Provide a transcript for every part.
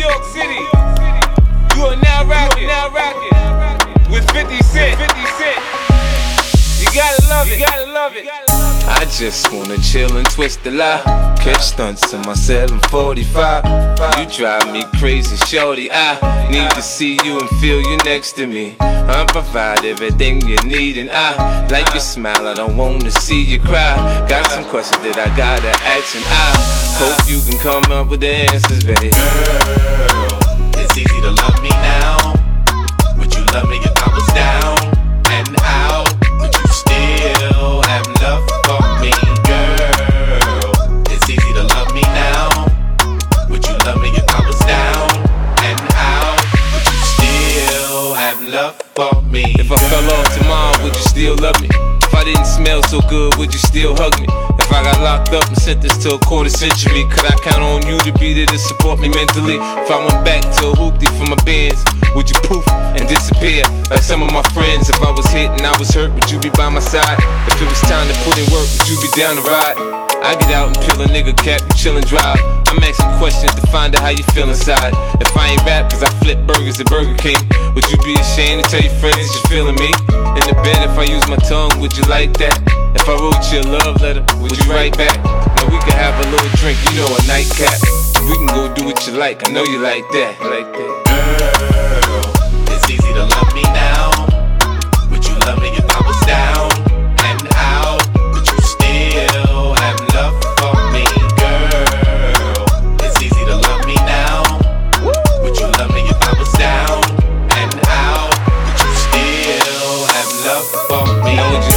York City. You are now rocking, now rocking with 50 Cent. 50 Cent. You gotta love it, you gotta love it. I just wanna chill and twist the lie. Catch stunts in my 745. You drive me crazy, shorty. I need to see you and feel you next to me. I provide everything you need, and I like your smile. I don't wanna see you cry. Got some questions that I gotta ask, and I hope you can come up with the answers, baby. Girl, it's easy to love me now. For me? If I fell off tomorrow, would you still love me? If I didn't smell so good, would you still hug me? If I got locked up and sentenced to a quarter century, could I count on you to be there to support me mentally? If I went back to a hoopty for my Benz, would you poof and disappear like some of my friends? If I was hit and I was hurt, would you be by my side? If it was time to put in work, would you be down to ride? I get out and peel a nigga cap, you chillin' drive. I'm asking questions to find out how you feel inside. If I ain't rap, cause I flip burgers at Burger King, would you be ashamed to tell your friends you're feeling me? In the bed, if I use my tongue, would you like that? If I wrote you a love letter, would you write back? Now we can have a little drink, you know, a nightcap. We can go do what you like, I know you like that, like that. Girl, it's easy to love me now.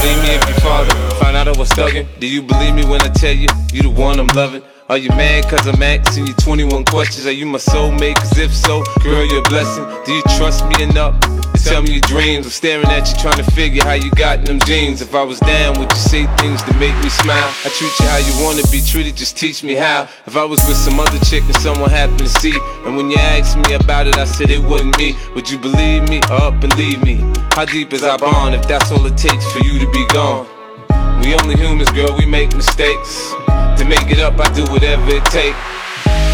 You leave me if your father found out I was thugging? Do you believe me when I tell you you the one I'm loving? Are you mad cause I'm asking you 21 questions? Are you my soulmate? Cause if so, girl, you're a blessing. Do you trust me enough tell me your dreams? I'm staring at you trying to figure how you got in them jeans. If I was down, would you say things to make me smile? I treat you how you wanna be treated, just teach me how. If I was with some other chick and someone happened to see, and when you asked me about it, I said it wasn't me. Would you believe me up and leave me? How deep is our bond if that's all it takes for you to be gone? We only humans, girl, we make mistakes. To make it up, I do whatever it take.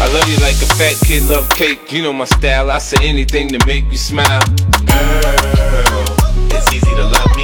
I love you like a fat kid love cake. You know my style, I say anything to make you smile. Girl, it's easy to love me